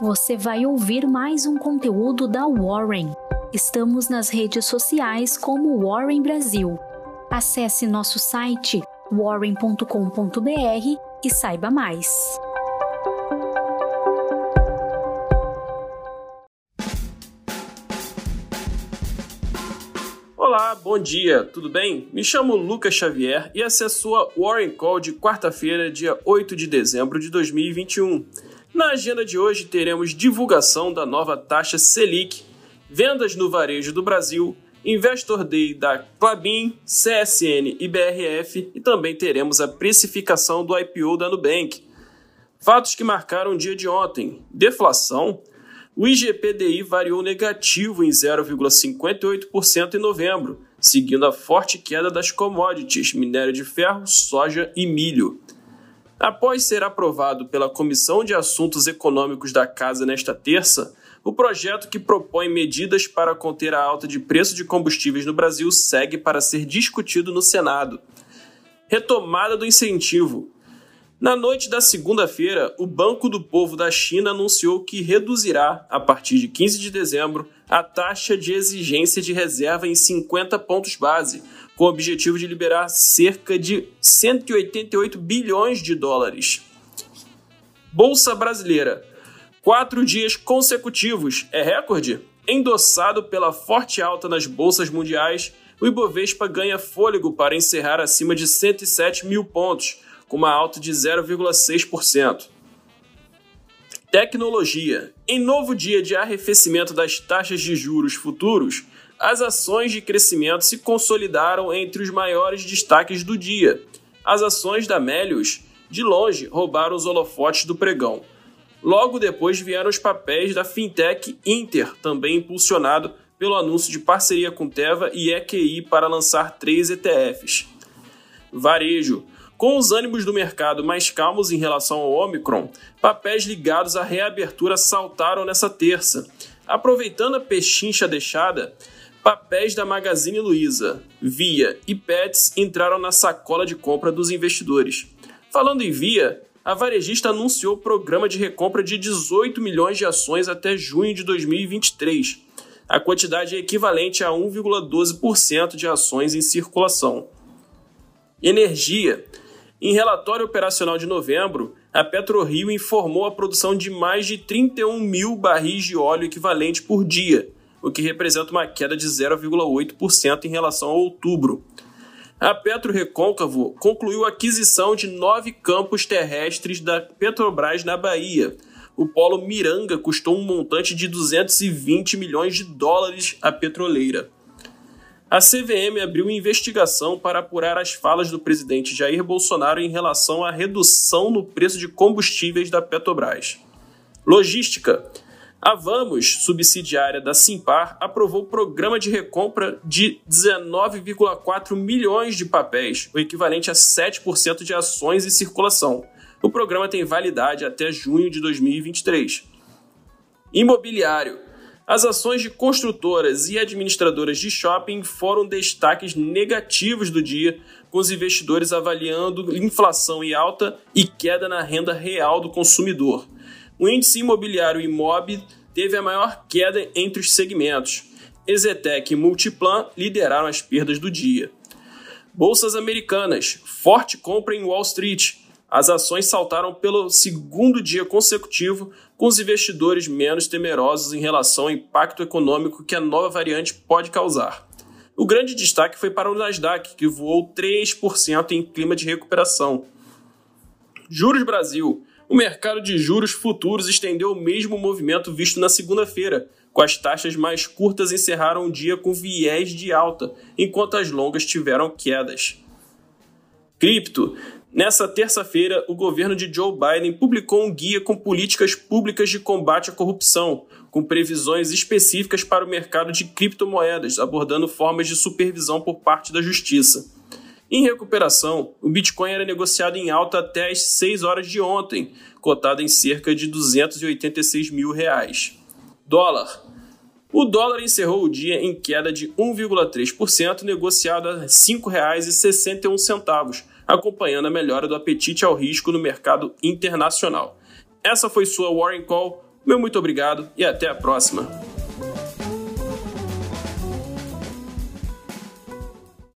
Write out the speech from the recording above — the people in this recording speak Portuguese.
você vai ouvir mais um conteúdo da Warren. Estamos nas redes sociais como Warren Brasil. Acesse nosso site warren.com.br e saiba mais. Olá, bom dia, tudo bem? Me chamo Lucas Xavier e essa é a sua Warren Call de quarta-feira, dia 8 de dezembro de 2021. Na agenda de hoje teremos divulgação da nova taxa Selic, vendas no varejo do Brasil, Investor Day da Clabin, CSN e BRF e também teremos a precificação do IPO da Nubank. Fatos que marcaram o dia de ontem: deflação. O IGPDI variou negativo em 0,58% em novembro, seguindo a forte queda das commodities, minério de ferro, soja e milho. Após ser aprovado pela Comissão de Assuntos Econômicos da Casa nesta terça, o projeto que propõe medidas para conter a alta de preço de combustíveis no Brasil segue para ser discutido no Senado. Retomada do incentivo. Na noite da segunda-feira, o Banco do Povo da China anunciou que reduzirá, a partir de 15 de dezembro, a taxa de exigência de reserva em 50 pontos base, com o objetivo de liberar cerca de 188 bilhões de dólares. Bolsa Brasileira. Quatro dias consecutivos é recorde? Endossado pela forte alta nas bolsas mundiais, o Ibovespa ganha fôlego para encerrar acima de 107 mil pontos, com uma alta de 0,6%. Tecnologia. Em novo dia de arrefecimento das taxas de juros futuros, as ações de crescimento se consolidaram entre os maiores destaques do dia. As ações da Melius, de longe, roubaram os holofotes do pregão. Logo depois vieram os papéis da fintech Inter, também impulsionado pelo anúncio de parceria com Teva e EQI para lançar três ETFs. Varejo. Com os ânimos do mercado mais calmos em relação ao Omicron, papéis ligados à reabertura saltaram nessa terça. Aproveitando a pechincha deixada, Papéis da Magazine Luiza, Via e Pets entraram na sacola de compra dos investidores. Falando em Via, a varejista anunciou programa de recompra de 18 milhões de ações até junho de 2023. A quantidade é equivalente a 1,12% de ações em circulação. Energia. Em relatório operacional de novembro, a PetroRio informou a produção de mais de 31 mil barris de óleo equivalente por dia o que representa uma queda de 0,8% em relação a outubro. A Petro Recôncavo concluiu a aquisição de nove campos terrestres da Petrobras na Bahia. O polo Miranga custou um montante de 220 milhões de dólares à petroleira. A CVM abriu investigação para apurar as falas do presidente Jair Bolsonaro em relação à redução no preço de combustíveis da Petrobras. Logística. A Vamos, subsidiária da Simpar, aprovou o programa de recompra de 19,4 milhões de papéis, o equivalente a 7% de ações em circulação. O programa tem validade até junho de 2023. Imobiliário. As ações de construtoras e administradoras de shopping foram destaques negativos do dia, com os investidores avaliando inflação e alta e queda na renda real do consumidor. O índice imobiliário Imob teve a maior queda entre os segmentos. Exetec e Multiplan lideraram as perdas do dia. Bolsas americanas. Forte compra em Wall Street. As ações saltaram pelo segundo dia consecutivo, com os investidores menos temerosos em relação ao impacto econômico que a nova variante pode causar. O grande destaque foi para o Nasdaq, que voou 3% em clima de recuperação. Juros Brasil. O mercado de juros futuros estendeu o mesmo movimento visto na segunda-feira, com as taxas mais curtas encerraram o dia com viés de alta, enquanto as longas tiveram quedas. Cripto. Nessa terça-feira, o governo de Joe Biden publicou um guia com políticas públicas de combate à corrupção, com previsões específicas para o mercado de criptomoedas, abordando formas de supervisão por parte da justiça. Em recuperação, o Bitcoin era negociado em alta até às 6 horas de ontem, cotado em cerca de 286 mil reais. Dólar. O dólar encerrou o dia em queda de 1,3%, negociado a R$ 5,61, acompanhando a melhora do apetite ao risco no mercado internacional. Essa foi sua Warren Call. Meu muito obrigado e até a próxima.